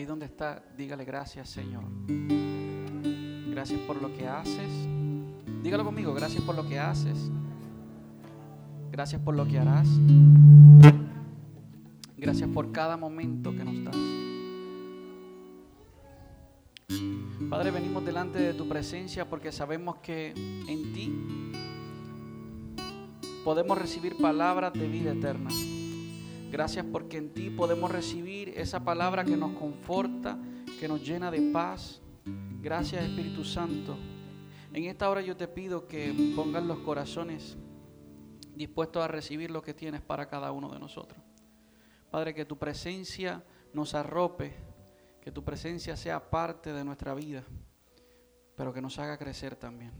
ahí donde está, dígale gracias Señor. Gracias por lo que haces. Dígalo conmigo, gracias por lo que haces. Gracias por lo que harás. Gracias por cada momento que nos das. Padre, venimos delante de tu presencia porque sabemos que en ti podemos recibir palabras de vida eterna. Gracias porque en ti podemos recibir esa palabra que nos conforta, que nos llena de paz. Gracias Espíritu Santo. En esta hora yo te pido que pongas los corazones dispuestos a recibir lo que tienes para cada uno de nosotros. Padre, que tu presencia nos arrope, que tu presencia sea parte de nuestra vida, pero que nos haga crecer también.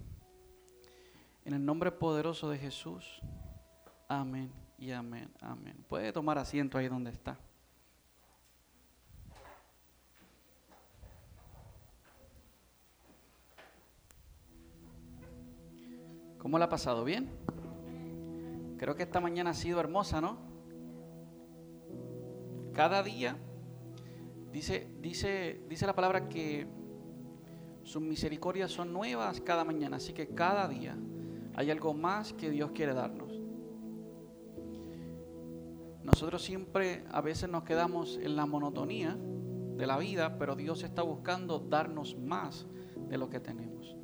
En el nombre poderoso de Jesús, amén y amén, amén. Puede tomar asiento ahí donde está. ¿Cómo la ha pasado? ¿Bien? Creo que esta mañana ha sido hermosa, ¿no? Cada día dice, dice, dice la palabra que sus misericordias son nuevas cada mañana, así que cada día hay algo más que Dios quiere darnos. Nosotros siempre a veces nos quedamos en la monotonía de la vida, pero Dios está buscando darnos más de lo que tenemos.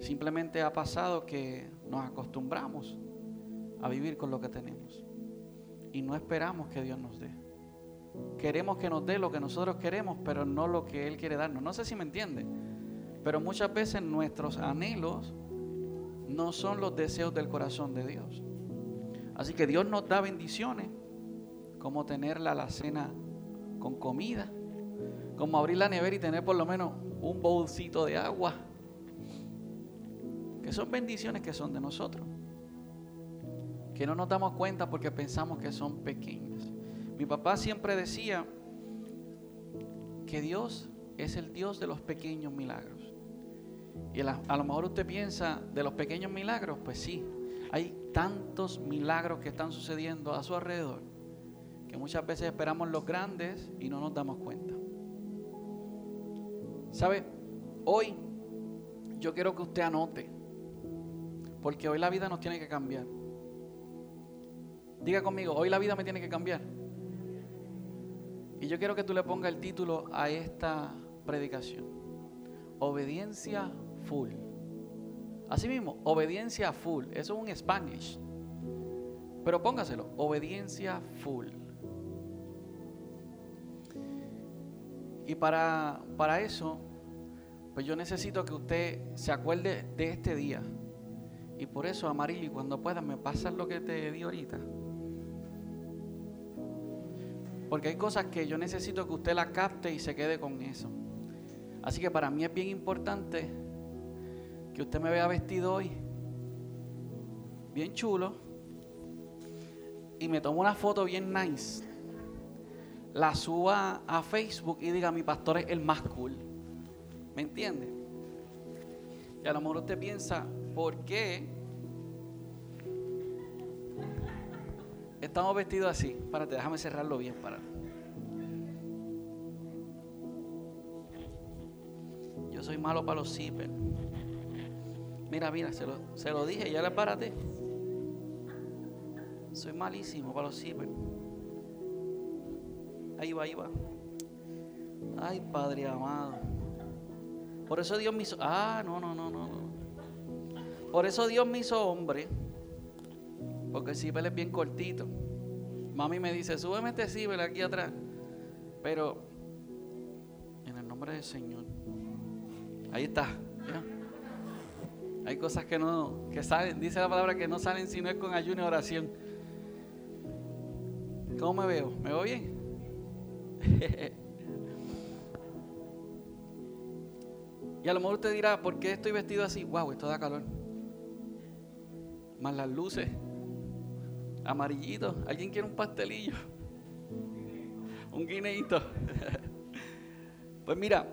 Simplemente ha pasado que nos acostumbramos a vivir con lo que tenemos y no esperamos que Dios nos dé. Queremos que nos dé lo que nosotros queremos, pero no lo que Él quiere darnos. No sé si me entiende, pero muchas veces nuestros anhelos no son los deseos del corazón de Dios. Así que Dios nos da bendiciones, como tener la alacena con comida, como abrir la nevera y tener por lo menos un bolsito de agua, que son bendiciones que son de nosotros que no nos damos cuenta porque pensamos que son pequeñas. Mi papá siempre decía que Dios es el Dios de los pequeños milagros. Y a lo mejor usted piensa de los pequeños milagros, pues sí, hay tantos milagros que están sucediendo a su alrededor que muchas veces esperamos los grandes y no nos damos cuenta. ¿Sabe? Hoy yo quiero que usted anote, porque hoy la vida nos tiene que cambiar. Diga conmigo, hoy la vida me tiene que cambiar. Y yo quiero que tú le pongas el título a esta predicación. Obediencia full. Así mismo, obediencia full. Eso es un Spanish. Pero póngaselo, obediencia full. Y para, para eso, pues yo necesito que usted se acuerde de este día. Y por eso, Amarili, cuando puedas, me pasas lo que te di ahorita. Porque hay cosas que yo necesito que usted la capte y se quede con eso. Así que para mí es bien importante que usted me vea vestido hoy, bien chulo, y me tome una foto bien nice, la suba a Facebook y diga, mi pastor es el más cool. ¿Me entiende? Y a lo mejor usted piensa, ¿por qué Estamos vestidos así. Párate, déjame cerrarlo bien. Para. Yo soy malo para los zippers. Mira, mira, se lo, se lo dije, ya le párate. Soy malísimo para los zippers. Ahí va, ahí va. Ay, Padre amado. Por eso Dios me hizo. Ah, no, no, no, no. Por eso Dios me hizo hombre porque el cibel es bien cortito. Mami me dice, súbeme este cibel aquí atrás. Pero en el nombre del Señor. Ahí está. Hay cosas que no, que salen, dice la palabra que no salen si no es con ayuno y oración. ¿Cómo me veo? ¿Me veo bien? y a lo mejor usted dirá, ¿por qué estoy vestido así? Wow, esto da calor. Más las luces amarillito. ¿Alguien quiere un pastelillo? Un guineito. Pues mira,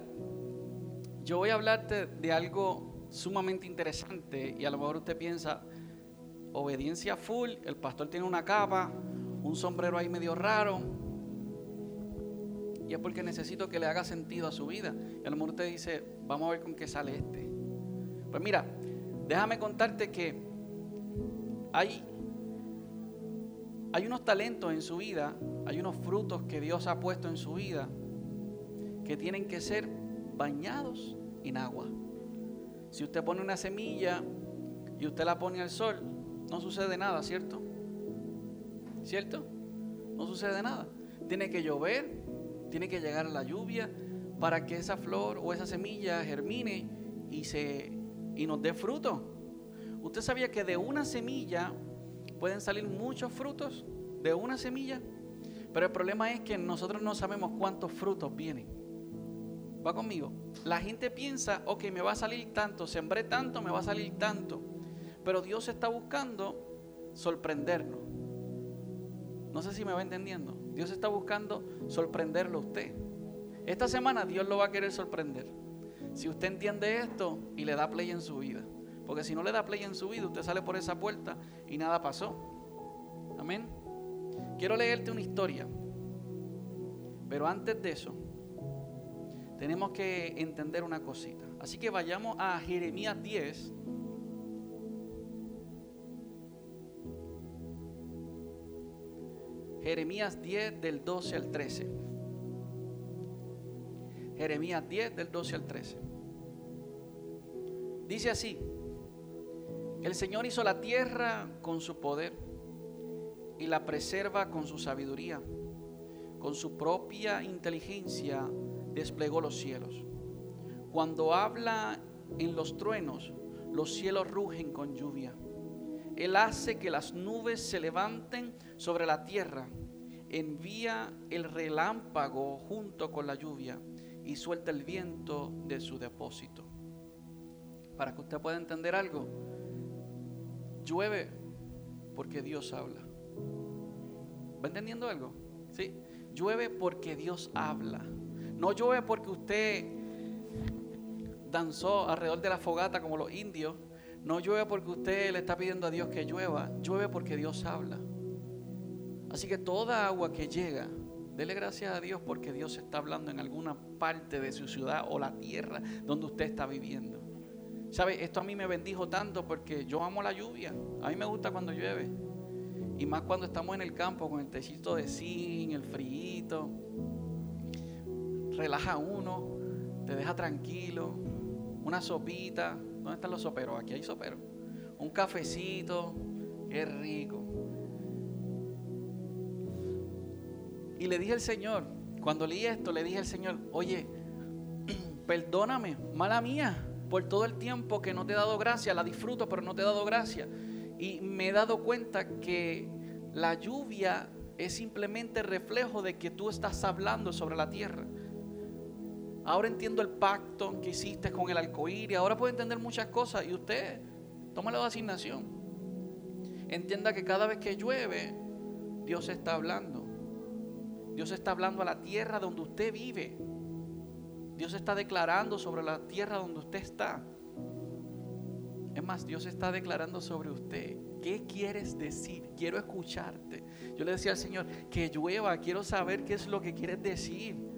yo voy a hablarte de algo sumamente interesante y a lo mejor usted piensa, obediencia full, el pastor tiene una capa, un sombrero ahí medio raro. Y es porque necesito que le haga sentido a su vida. Y a lo mejor usted dice, vamos a ver con qué sale este. Pues mira, déjame contarte que hay, hay unos talentos en su vida, hay unos frutos que Dios ha puesto en su vida que tienen que ser bañados en agua. Si usted pone una semilla y usted la pone al sol, no sucede nada, ¿cierto? ¿Cierto? No sucede nada. Tiene que llover, tiene que llegar la lluvia para que esa flor o esa semilla germine y, se, y nos dé fruto. ¿Usted sabía que de una semilla pueden salir muchos frutos? De una semilla. Pero el problema es que nosotros no sabemos cuántos frutos vienen. Va conmigo. La gente piensa, ok, me va a salir tanto, sembré tanto, me va a salir tanto. Pero Dios está buscando sorprendernos. No sé si me va entendiendo. Dios está buscando sorprenderlo a usted. Esta semana Dios lo va a querer sorprender. Si usted entiende esto y le da play en su vida. Porque si no le da play en su vida, usted sale por esa puerta y nada pasó. Amén. Quiero leerte una historia. Pero antes de eso, tenemos que entender una cosita. Así que vayamos a Jeremías 10. Jeremías 10 del 12 al 13. Jeremías 10 del 12 al 13. Dice así, el Señor hizo la tierra con su poder y la preserva con su sabiduría. Con su propia inteligencia desplegó los cielos. Cuando habla en los truenos, los cielos rugen con lluvia. Él hace que las nubes se levanten sobre la tierra, envía el relámpago junto con la lluvia y suelta el viento de su depósito. Para que usted pueda entender algo, llueve porque Dios habla. ¿Va entendiendo algo? Sí, llueve porque Dios habla. No llueve porque usted danzó alrededor de la fogata como los indios. No llueve porque usted le está pidiendo a Dios que llueva. Llueve porque Dios habla. Así que toda agua que llega, dele gracias a Dios porque Dios está hablando en alguna parte de su ciudad o la tierra donde usted está viviendo. ¿Sabe? Esto a mí me bendijo tanto porque yo amo la lluvia. A mí me gusta cuando llueve. Y más cuando estamos en el campo con el techito de zinc, el frío relaja uno, te deja tranquilo, una sopita, ¿dónde están los soperos? Aquí hay soperos. Un cafecito, qué rico. Y le dije al Señor, cuando leí esto, le dije al Señor, oye, perdóname, mala mía, por todo el tiempo que no te he dado gracia, la disfruto, pero no te he dado gracia. Y me he dado cuenta que la lluvia es simplemente reflejo de que tú estás hablando sobre la tierra. Ahora entiendo el pacto que hiciste con el arcoíris. Ahora puedo entender muchas cosas. Y usted, tómalo de asignación. Entienda que cada vez que llueve, Dios está hablando. Dios está hablando a la tierra donde usted vive. Dios está declarando sobre la tierra donde usted está. Es más, Dios está declarando sobre usted. ¿Qué quieres decir? Quiero escucharte. Yo le decía al Señor, que llueva, quiero saber qué es lo que quieres decir.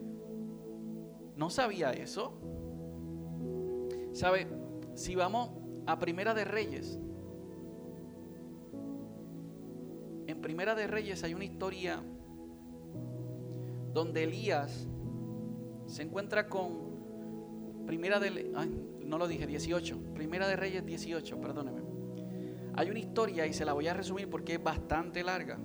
No sabía eso. ¿Sabe? Si vamos a Primera de Reyes, en Primera de Reyes hay una historia donde Elías se encuentra con Primera de no lo dije 18, Primera de Reyes 18, perdóneme. Hay una historia y se la voy a resumir porque es bastante larga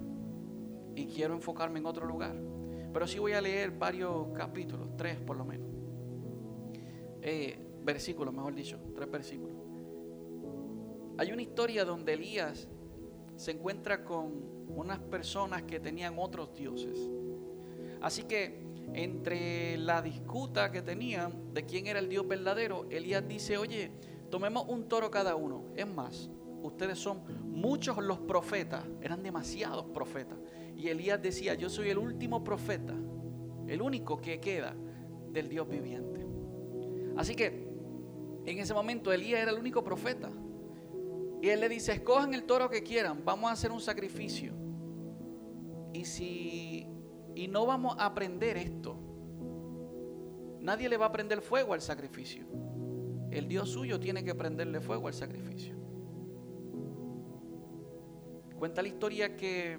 y quiero enfocarme en otro lugar. Pero sí voy a leer varios capítulos, tres por lo menos. Eh, versículos, mejor dicho, tres versículos. Hay una historia donde Elías se encuentra con unas personas que tenían otros dioses. Así que entre la disputa que tenían de quién era el Dios verdadero, Elías dice, oye, tomemos un toro cada uno. Es más, ustedes son muchos los profetas, eran demasiados profetas. Y Elías decía, yo soy el último profeta, el único que queda del Dios viviente. Así que en ese momento Elías era el único profeta. Y él le dice, escojan el toro que quieran, vamos a hacer un sacrificio. Y si y no vamos a aprender esto, Nadie le va a prender fuego al sacrificio. El Dios suyo tiene que prenderle fuego al sacrificio. Cuenta la historia que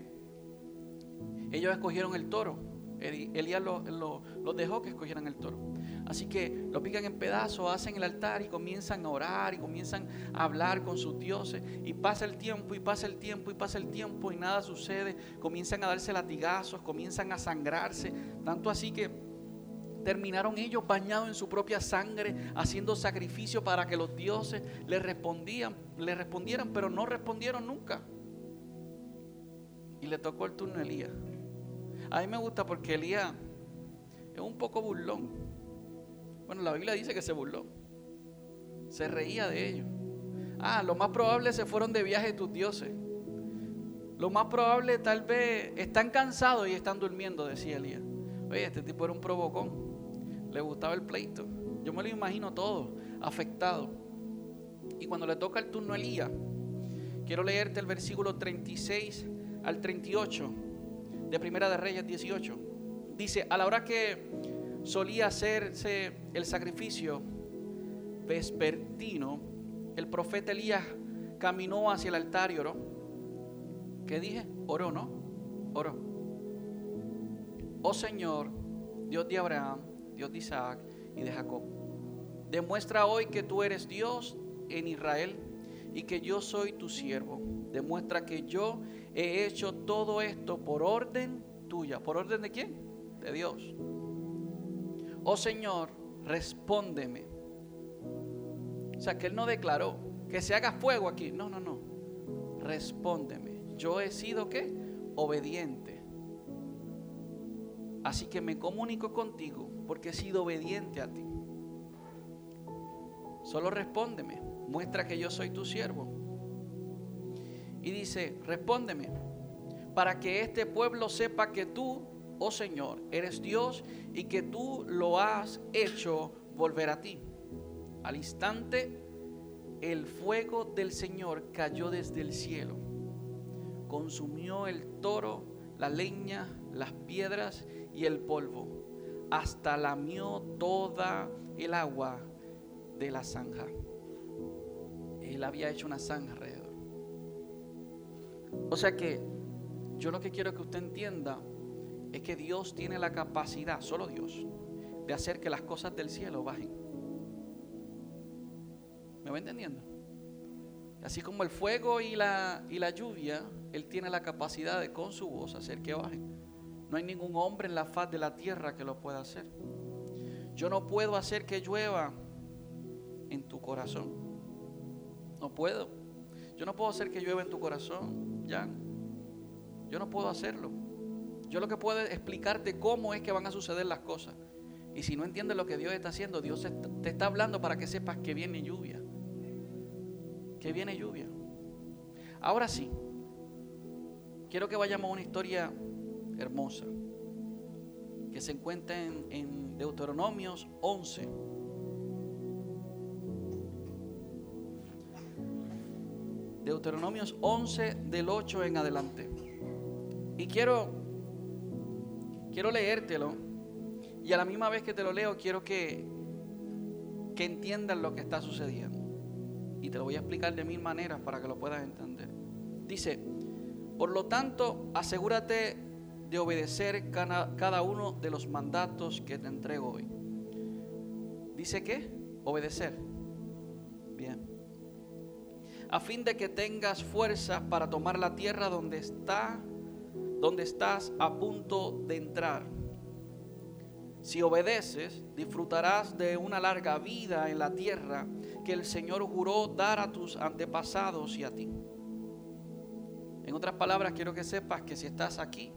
ellos escogieron el toro. Elías los dejó que escogieran el toro. Así que lo pican en pedazos, hacen el altar y comienzan a orar y comienzan a hablar con sus dioses. Y pasa el tiempo y pasa el tiempo y pasa el tiempo y nada sucede. Comienzan a darse latigazos, comienzan a sangrarse. Tanto así que terminaron ellos bañados en su propia sangre, haciendo sacrificio para que los dioses les respondían, le respondieran, pero no respondieron nunca. Y le tocó el turno a Elías. A mí me gusta porque Elías es un poco burlón. Bueno, la Biblia dice que se burló. Se reía de ellos. Ah, lo más probable se fueron de viaje tus dioses. Lo más probable tal vez están cansados y están durmiendo, decía Elías. Oye, este tipo era un provocón le gustaba el pleito. Yo me lo imagino todo, afectado. Y cuando le toca el turno a Elías, quiero leerte el versículo 36 al 38 de Primera de Reyes 18. Dice, a la hora que solía hacerse el sacrificio vespertino, el profeta Elías caminó hacia el altar y oró. ¿Qué dije? Oró, ¿no? Oró. Oh Señor, Dios de Abraham, Dios de Isaac y de Jacob. Demuestra hoy que tú eres Dios en Israel y que yo soy tu siervo. Demuestra que yo he hecho todo esto por orden tuya. ¿Por orden de quién? De Dios. Oh Señor, respóndeme. O sea, que Él no declaró que se haga fuego aquí. No, no, no. Respóndeme. Yo he sido qué? Obediente. Así que me comunico contigo porque he sido obediente a ti. Solo respóndeme, muestra que yo soy tu siervo. Y dice, respóndeme, para que este pueblo sepa que tú, oh Señor, eres Dios y que tú lo has hecho volver a ti. Al instante, el fuego del Señor cayó desde el cielo, consumió el toro, la leña, las piedras y el polvo, hasta lamió toda el agua de la zanja. Él había hecho una zanja. O sea que yo lo que quiero que usted entienda es que Dios tiene la capacidad, solo Dios, de hacer que las cosas del cielo bajen. ¿Me va entendiendo? Así como el fuego y la, y la lluvia, Él tiene la capacidad de con su voz hacer que bajen. No hay ningún hombre en la faz de la tierra que lo pueda hacer. Yo no puedo hacer que llueva en tu corazón. No puedo. Yo no puedo hacer que llueva en tu corazón, Jan. Yo no puedo hacerlo. Yo lo que puedo es explicarte cómo es que van a suceder las cosas. Y si no entiendes lo que Dios está haciendo, Dios te está hablando para que sepas que viene lluvia. Que viene lluvia. Ahora sí, quiero que vayamos a una historia hermosa que se encuentra en, en Deuteronomios 11. Deuteronomios 11 del 8 en adelante. Y quiero quiero leértelo y a la misma vez que te lo leo quiero que que entiendas lo que está sucediendo. Y te lo voy a explicar de mil maneras para que lo puedas entender. Dice, por lo tanto, asegúrate de obedecer cada uno de los mandatos que te entrego hoy. ¿Dice qué? Obedecer. Bien. A fin de que tengas fuerzas para tomar la tierra donde está, donde estás a punto de entrar. Si obedeces, disfrutarás de una larga vida en la tierra que el Señor juró dar a tus antepasados y a ti. En otras palabras, quiero que sepas que si estás aquí,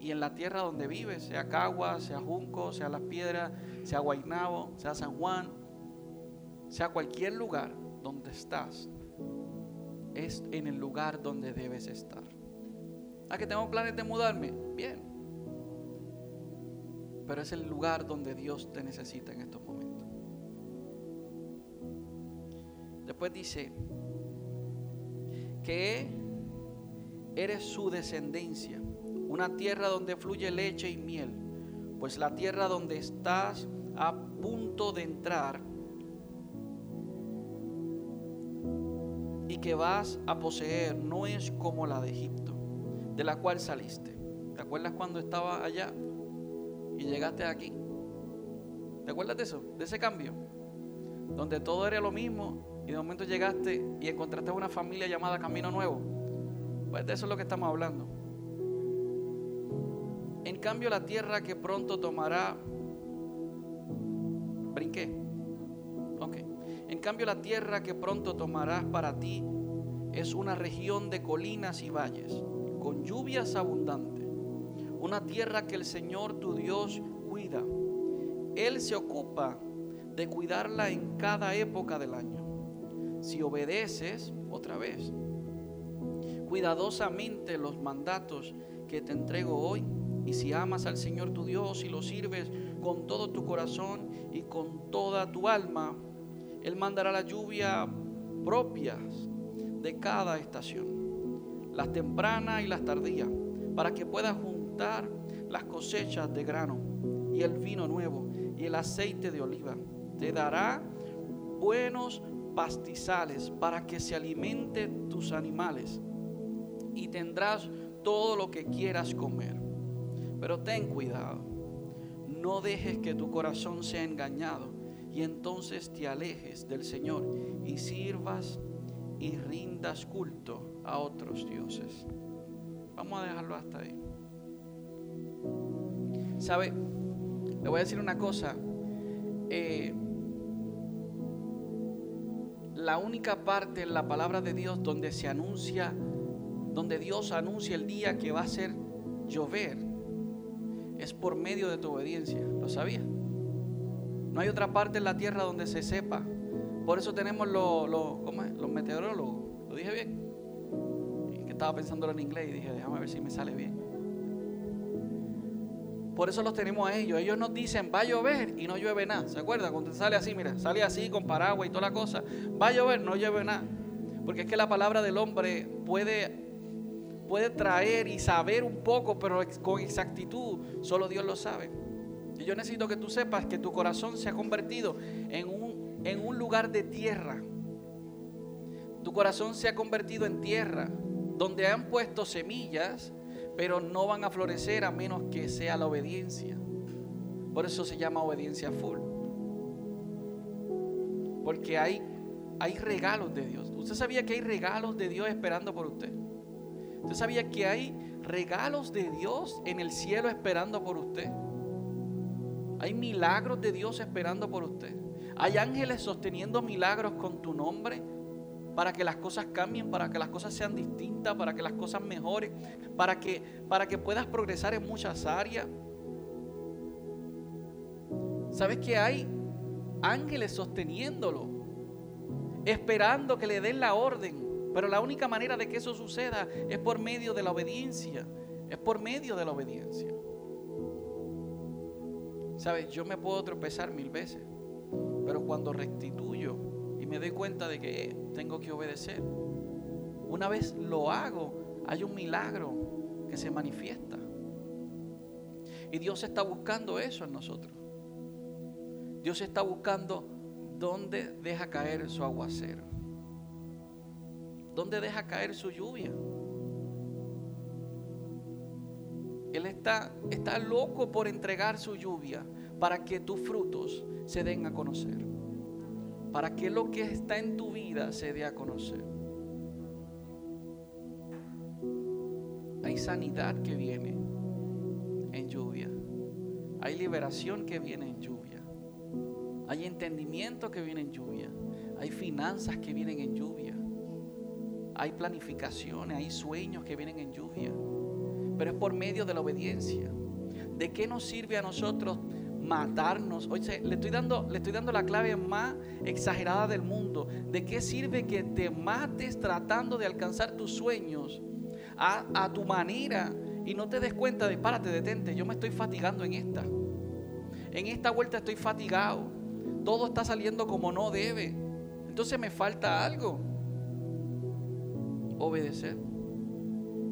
y en la tierra donde vives, sea Cagua, sea Junco, sea Las Piedras, sea Guaynabo, sea San Juan, sea cualquier lugar donde estás, es en el lugar donde debes estar. ¿A que tengo planes de mudarme? Bien. Pero es el lugar donde Dios te necesita en estos momentos. Después dice que eres su descendencia una tierra donde fluye leche y miel, pues la tierra donde estás a punto de entrar que vas a poseer no es como la de Egipto, de la cual saliste. ¿Te acuerdas cuando estabas allá y llegaste aquí? ¿Te acuerdas de eso? De ese cambio. Donde todo era lo mismo y de momento llegaste y encontraste una familia llamada Camino Nuevo. Pues de eso es lo que estamos hablando. En cambio la tierra que pronto tomará... Brinqué. Ok. En cambio la tierra que pronto tomarás para ti es una región de colinas y valles, con lluvias abundantes. Una tierra que el Señor tu Dios cuida él se ocupa de cuidarla en cada época del año. Si obedeces, otra vez, cuidadosamente los mandatos que te entrego hoy, y si amas al Señor tu Dios y lo sirves con todo tu corazón y con toda tu alma, Él mandará la lluvia propias de cada estación, las tempranas y las tardías, para que puedas juntar las cosechas de grano y el vino nuevo y el aceite de oliva. Te dará buenos pastizales para que se alimenten tus animales y tendrás todo lo que quieras comer. Pero ten cuidado, no dejes que tu corazón sea engañado y entonces te alejes del Señor y sirvas y rindas culto a otros dioses. Vamos a dejarlo hasta ahí. ¿Sabe? Le voy a decir una cosa. Eh, la única parte en la palabra de Dios donde se anuncia, donde Dios anuncia el día que va a ser llover, es por medio de tu obediencia. ¿Lo sabía? No hay otra parte en la tierra donde se sepa. Por eso tenemos los, los meteorólogos. ¿Lo dije bien? que estaba pensándolo en inglés y dije, déjame ver si me sale bien. Por eso los tenemos a ellos. Ellos nos dicen, va a llover y no llueve nada. ¿Se acuerdan? Cuando sale así, mira, sale así con paraguas y toda la cosa. Va a llover, no llueve nada. Porque es que la palabra del hombre puede, puede traer y saber un poco, pero con exactitud solo Dios lo sabe. Y yo necesito que tú sepas que tu corazón se ha convertido en un, en un lugar de tierra. Tu corazón se ha convertido en tierra, donde han puesto semillas pero no van a florecer a menos que sea la obediencia. Por eso se llama obediencia full. Porque hay, hay regalos de Dios. ¿Usted sabía que hay regalos de Dios esperando por usted? ¿Usted sabía que hay regalos de Dios en el cielo esperando por usted? Hay milagros de Dios esperando por usted. Hay ángeles sosteniendo milagros con tu nombre para que las cosas cambien, para que las cosas sean distintas, para que las cosas mejoren, para que, para que puedas progresar en muchas áreas. ¿Sabes que hay ángeles sosteniéndolo? Esperando que le den la orden. Pero la única manera de que eso suceda es por medio de la obediencia. Es por medio de la obediencia. ¿Sabes? Yo me puedo tropezar mil veces. Pero cuando restituyo y me doy cuenta de que tengo que obedecer. Una vez lo hago, hay un milagro que se manifiesta. Y Dios está buscando eso en nosotros. Dios está buscando dónde deja caer su aguacero. ¿Dónde deja caer su lluvia? Él está, está loco por entregar su lluvia para que tus frutos se den a conocer para que lo que está en tu vida se dé a conocer. Hay sanidad que viene en lluvia. Hay liberación que viene en lluvia. Hay entendimiento que viene en lluvia. Hay finanzas que vienen en lluvia. Hay planificaciones, hay sueños que vienen en lluvia. Pero es por medio de la obediencia. ¿De qué nos sirve a nosotros matarnos. Oye, le estoy dando, le estoy dando la clave más exagerada del mundo. ¿De qué sirve que te mates tratando de alcanzar tus sueños a, a tu manera y no te des cuenta de, párate, detente, yo me estoy fatigando en esta. En esta vuelta estoy fatigado. Todo está saliendo como no debe. Entonces me falta algo. Obedecer.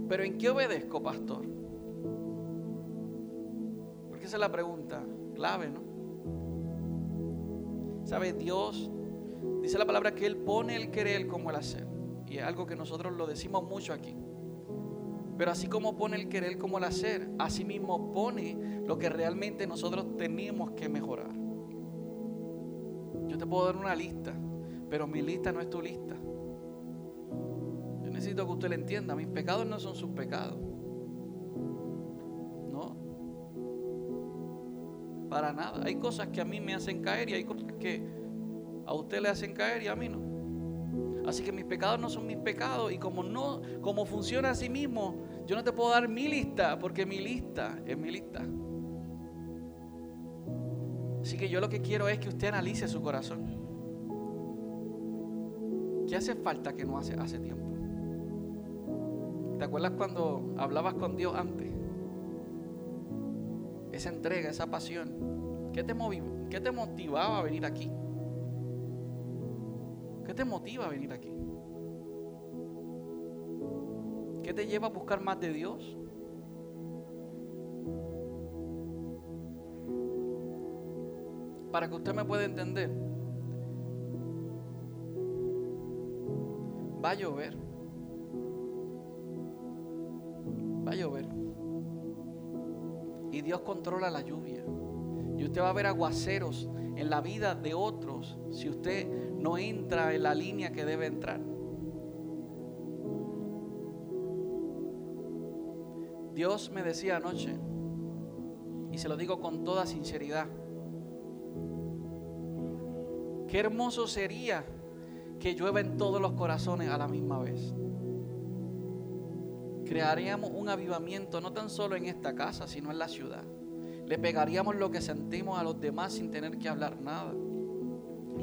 Pero ¿en qué obedezco, pastor? Esa es la pregunta clave, ¿no? ¿Sabe? Dios dice la palabra que Él pone el querer como el hacer. Y es algo que nosotros lo decimos mucho aquí. Pero así como pone el querer como el hacer, así mismo pone lo que realmente nosotros tenemos que mejorar. Yo te puedo dar una lista, pero mi lista no es tu lista. Yo necesito que usted le entienda, mis pecados no son sus pecados. Para nada. Hay cosas que a mí me hacen caer y hay cosas que a usted le hacen caer y a mí no. Así que mis pecados no son mis pecados y como no, como funciona así mismo, yo no te puedo dar mi lista porque mi lista es mi lista. Así que yo lo que quiero es que usted analice su corazón. ¿Qué hace falta que no hace hace tiempo? ¿Te acuerdas cuando hablabas con Dios antes? Esa entrega, esa pasión. ¿Qué te, qué te motivaba a venir aquí? ¿Qué te motiva a venir aquí? ¿Qué te lleva a buscar más de Dios? Para que usted me pueda entender, va a llover. Va a llover. Y Dios controla la lluvia. Y usted va a ver aguaceros en la vida de otros si usted no entra en la línea que debe entrar. Dios me decía anoche, y se lo digo con toda sinceridad, qué hermoso sería que llueva en todos los corazones a la misma vez. Crearíamos un avivamiento no tan solo en esta casa, sino en la ciudad. Le pegaríamos lo que sentimos a los demás sin tener que hablar nada.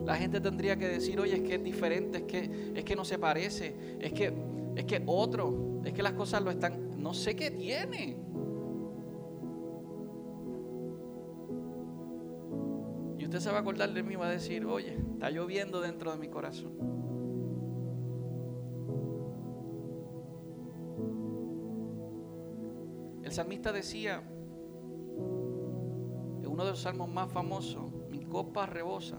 La gente tendría que decir, oye, es que es diferente, es que, es que no se parece, es que, es que otro, es que las cosas lo están, no sé qué tiene. Y usted se va a acordar de mí y va a decir, oye, está lloviendo dentro de mi corazón. Salmista decía, en uno de los salmos más famosos, mi copa rebosa.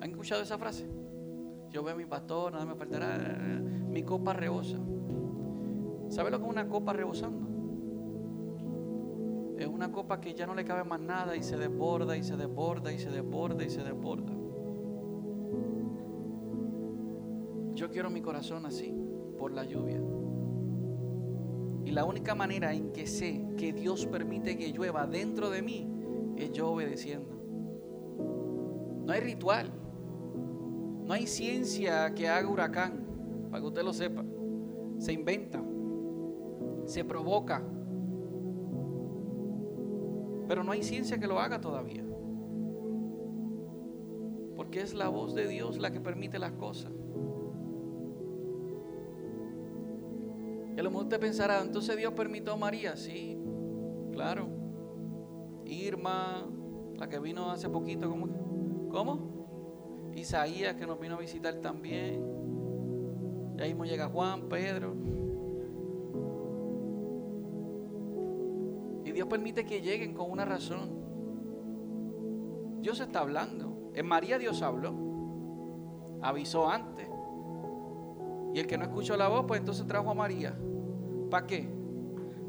¿Han escuchado esa frase? Yo veo a mi pastor, nada me faltará, mi copa rebosa. ¿Sabe lo que es una copa rebosando? Es una copa que ya no le cabe más nada y se desborda y se desborda y se desborda y se desborda. Yo quiero mi corazón así, por la lluvia. Y la única manera en que sé que Dios permite que llueva dentro de mí es yo obedeciendo. No hay ritual. No hay ciencia que haga huracán, para que usted lo sepa. Se inventa, se provoca. Pero no hay ciencia que lo haga todavía. Porque es la voz de Dios la que permite las cosas. Y a lo mejor usted pensará, entonces Dios permitió a María, sí, claro. Irma, la que vino hace poquito, ¿cómo? ¿Cómo? Isaías que nos vino a visitar también. Ya mismo llega Juan, Pedro. Y Dios permite que lleguen con una razón. Dios está hablando. En María Dios habló. Avisó antes. Y el que no escuchó la voz, pues entonces trajo a María. ¿Para qué?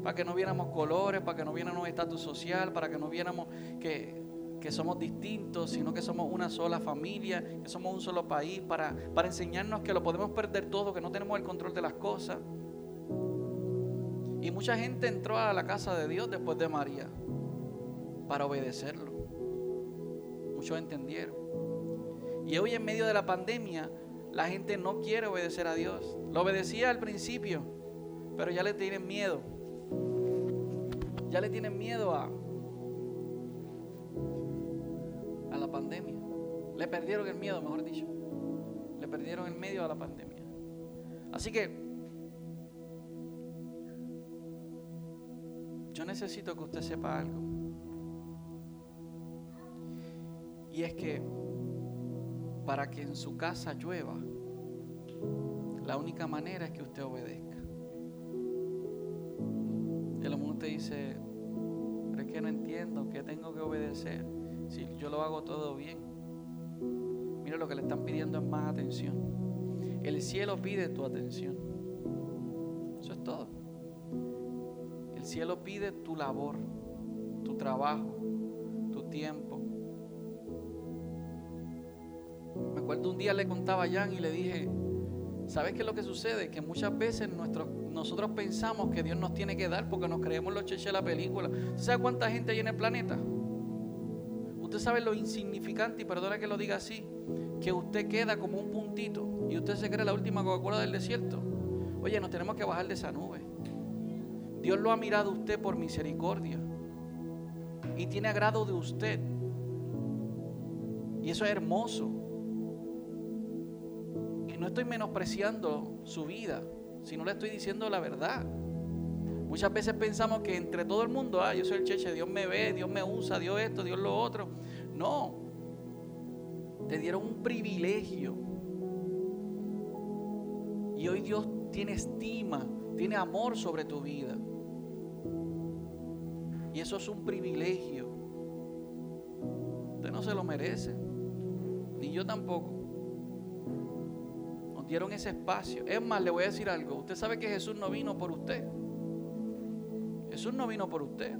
Para que no viéramos colores, para que no viéramos estatus social, para que no viéramos que, que, somos distintos, sino que somos una sola familia, que somos un solo país, para, para enseñarnos que lo podemos perder todo, que no tenemos el control de las cosas. Y mucha gente entró a la casa de Dios después de María para obedecerlo. Muchos entendieron. Y hoy en medio de la pandemia, la gente no quiere obedecer a Dios. Lo obedecía al principio, pero ya le tienen miedo. Ya le tienen miedo a, a la pandemia. Le perdieron el miedo, mejor dicho. Le perdieron el medio a la pandemia. Así que yo necesito que usted sepa algo. Y es que para que en su casa llueva, la única manera es que usted obedezca. Y a lo mejor dice, pero es que no entiendo, que tengo que obedecer. Si yo lo hago todo bien. Mira lo que le están pidiendo es más atención. El cielo pide tu atención. Eso es todo. El cielo pide tu labor, tu trabajo, tu tiempo. Un día le contaba a Jan y le dije, ¿sabes qué es lo que sucede? Que muchas veces nosotros pensamos que Dios nos tiene que dar porque nos creemos los cheches de la película. ¿Usted sabe cuánta gente hay en el planeta? Usted sabe lo insignificante, y perdona que lo diga así, que usted queda como un puntito y usted se cree la última Coca-Cola del desierto. Oye, nos tenemos que bajar de esa nube. Dios lo ha mirado a usted por misericordia y tiene agrado de usted. Y eso es hermoso. No estoy menospreciando su vida, sino le estoy diciendo la verdad. Muchas veces pensamos que entre todo el mundo, ah, yo soy el cheche, Dios me ve, Dios me usa, Dios esto, Dios lo otro. No, te dieron un privilegio. Y hoy Dios tiene estima, tiene amor sobre tu vida. Y eso es un privilegio. Usted no se lo merece. Ni yo tampoco. Dieron ese espacio. Es más, le voy a decir algo. Usted sabe que Jesús no vino por usted. Jesús no vino por usted.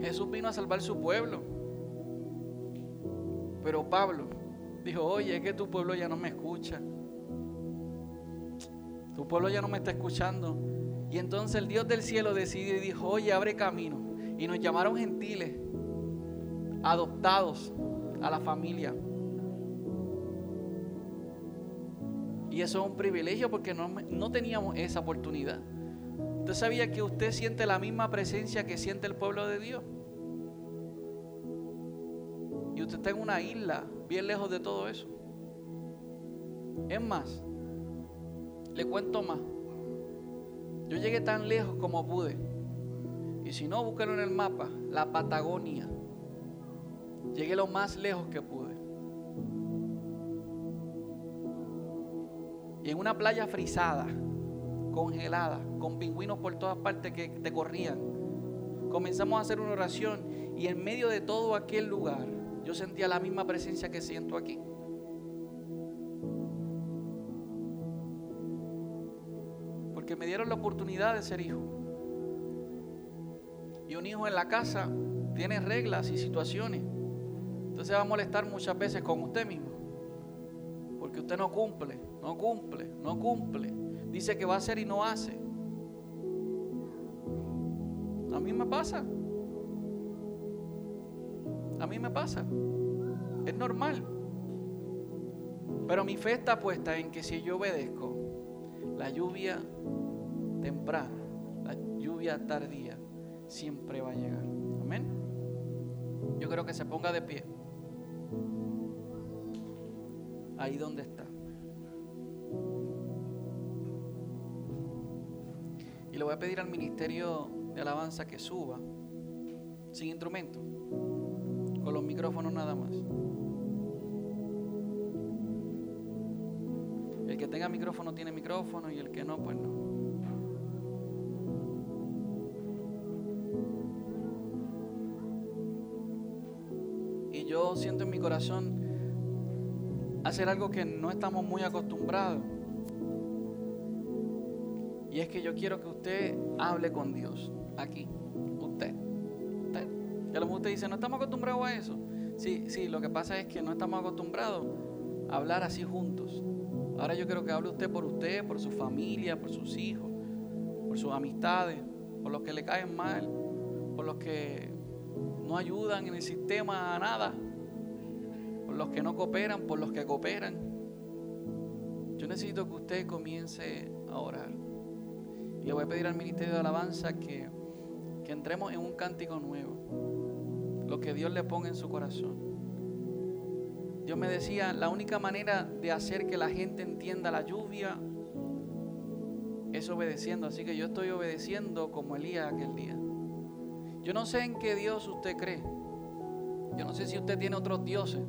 Jesús vino a salvar su pueblo. Pero Pablo dijo, oye, es que tu pueblo ya no me escucha. Tu pueblo ya no me está escuchando. Y entonces el Dios del cielo decidió y dijo, oye, abre camino. Y nos llamaron gentiles, adoptados a la familia. Y eso es un privilegio porque no, no teníamos esa oportunidad. ¿Usted sabía que usted siente la misma presencia que siente el pueblo de Dios? Y usted está en una isla bien lejos de todo eso. Es más, le cuento más. Yo llegué tan lejos como pude. Y si no, búsquelo en el mapa, la Patagonia. Llegué lo más lejos que pude. Y en una playa frisada, congelada, con pingüinos por todas partes que te corrían, comenzamos a hacer una oración y en medio de todo aquel lugar yo sentía la misma presencia que siento aquí. Porque me dieron la oportunidad de ser hijo. Y un hijo en la casa tiene reglas y situaciones. Entonces va a molestar muchas veces con usted mismo. Porque usted no cumple, no cumple, no cumple. Dice que va a hacer y no hace. A mí me pasa. A mí me pasa. Es normal. Pero mi fe está puesta en que si yo obedezco, la lluvia temprana, la lluvia tardía, siempre va a llegar. Amén. Yo creo que se ponga de pie. Ahí donde está. Y le voy a pedir al ministerio de alabanza que suba sin instrumento con los micrófonos nada más. El que tenga micrófono tiene micrófono y el que no, pues no. Y yo siento en mi corazón hacer algo que no estamos muy acostumbrados. Y es que yo quiero que usted hable con Dios aquí. Y a lo mejor usted dice, no estamos acostumbrados a eso. Sí, sí, lo que pasa es que no estamos acostumbrados a hablar así juntos. Ahora yo quiero que hable usted por usted, por su familia, por sus hijos, por sus amistades, por los que le caen mal, por los que no ayudan en el sistema a nada, por los que no cooperan, por los que cooperan. Yo necesito que usted comience a orar. Y le voy a pedir al Ministerio de Alabanza que, que entremos en un cántico nuevo lo que Dios le ponga en su corazón. Dios me decía, la única manera de hacer que la gente entienda la lluvia es obedeciendo. Así que yo estoy obedeciendo como Elías aquel día. Yo no sé en qué Dios usted cree. Yo no sé si usted tiene otros dioses.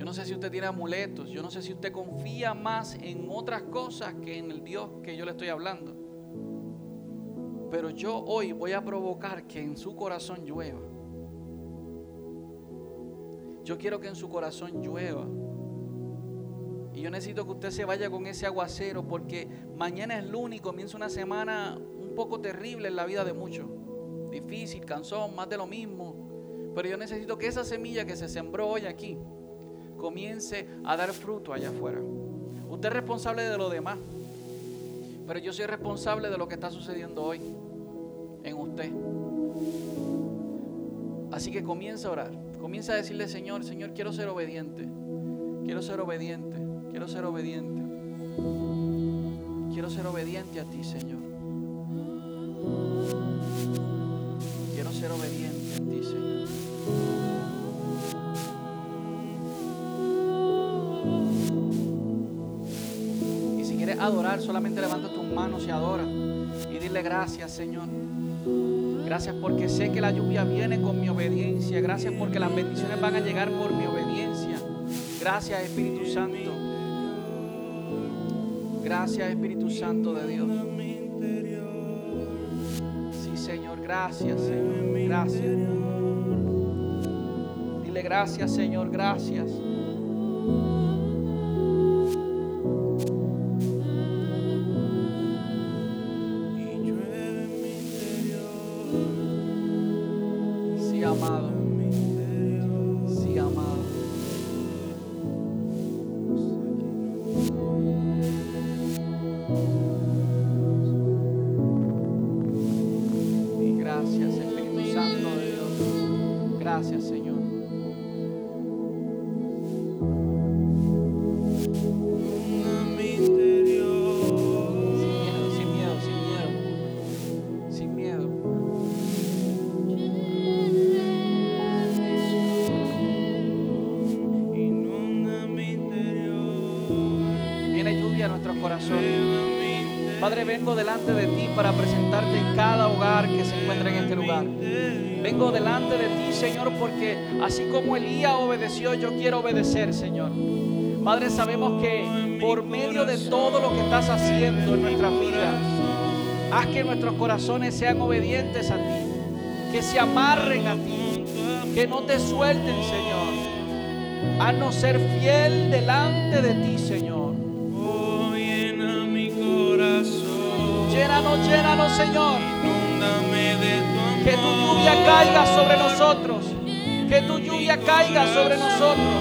Yo no sé si usted tiene amuletos. Yo no sé si usted confía más en otras cosas que en el Dios que yo le estoy hablando. Pero yo hoy voy a provocar que en su corazón llueva. Yo quiero que en su corazón llueva. Y yo necesito que usted se vaya con ese aguacero porque mañana es lunes y comienza una semana un poco terrible en la vida de muchos. Difícil, cansón, más de lo mismo. Pero yo necesito que esa semilla que se sembró hoy aquí comience a dar fruto allá afuera. Usted es responsable de lo demás. Pero yo soy responsable de lo que está sucediendo hoy en usted. Así que comienza a orar. Comienza a decirle, Señor, Señor, quiero ser obediente. Quiero ser obediente. Quiero ser obediente. Quiero ser obediente a ti, Señor. Quiero ser obediente a ti, Señor. Adorar, solamente levanta tus manos y adora. Y dile gracias, Señor. Gracias porque sé que la lluvia viene con mi obediencia. Gracias porque las bendiciones van a llegar por mi obediencia. Gracias Espíritu Santo. Gracias Espíritu Santo de Dios. Sí Señor, gracias Señor. Gracias. Dile gracias Señor, gracias. Vengo delante de ti para presentarte cada hogar que se encuentra en este lugar. Vengo delante de ti, Señor, porque así como Elías obedeció, yo quiero obedecer, Señor. Padre, sabemos que por medio de todo lo que estás haciendo en nuestras vidas, haz que nuestros corazones sean obedientes a ti, que se amarren a ti, que no te suelten, Señor. Haznos ser fiel delante de ti, Señor. Llénanos, llénanos, Señor. Que tu lluvia caiga sobre nosotros. Que tu lluvia caiga sobre nosotros.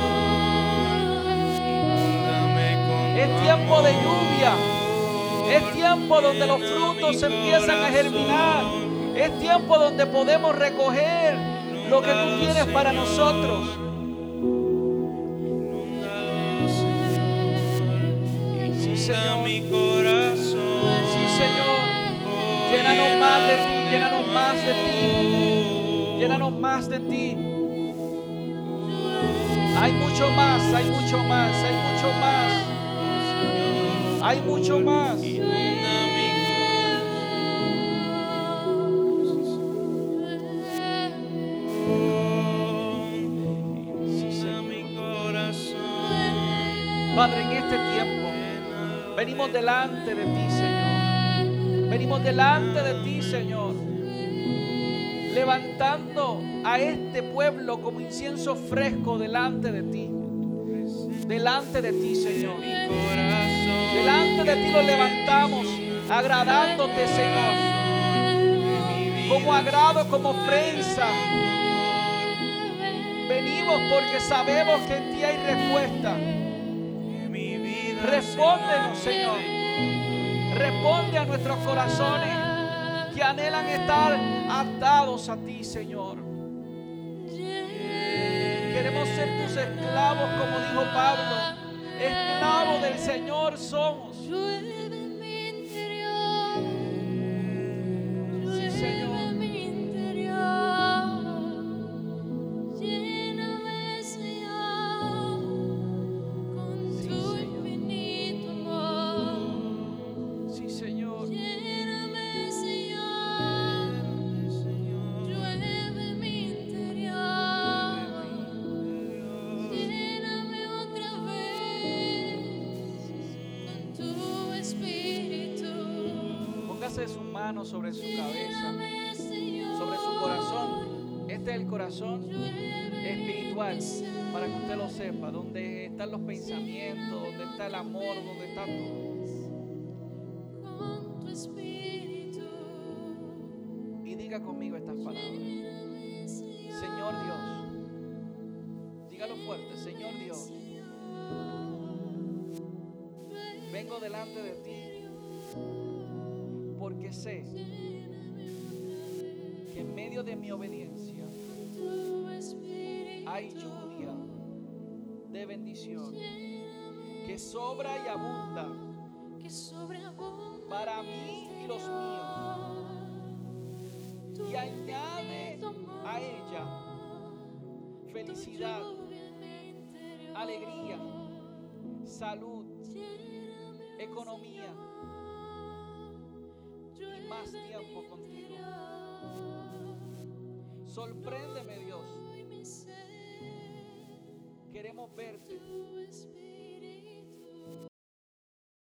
Es tiempo de lluvia. Es tiempo donde los frutos empiezan a germinar. Es tiempo donde podemos recoger lo que tú tienes para nosotros. Sí, Señor. mi corazón. Llénanos más de ti, llénanos más de ti. Llénanos más de ti. Hay mucho más, hay mucho más, hay mucho más. Hay mucho más. Padre, en este tiempo venimos delante de ti, Señor. Venimos delante de ti, Señor. Levantando a este pueblo como incienso fresco delante de ti. Delante de ti, Señor. Delante de ti lo levantamos, agradándote, Señor. Como agrado, como prensa. Venimos porque sabemos que en ti hay respuesta. Respóndenos, Señor. Responde a nuestros corazones que anhelan estar atados a ti, Señor. Queremos ser tus esclavos, como dijo Pablo. Esclavos del Señor somos. Corazón espiritual, para que usted lo sepa, donde están los pensamientos, donde está el amor, donde está todo. Y diga conmigo estas palabras. Señor Dios, dígalo fuerte, Señor Dios, vengo delante de ti porque sé que en medio de mi obediencia hay lluvia de bendición que sobra y abunda para mí y los míos y añade a ella felicidad, alegría, salud, economía y más tiempo contigo. Sorpréndeme Dios, queremos verte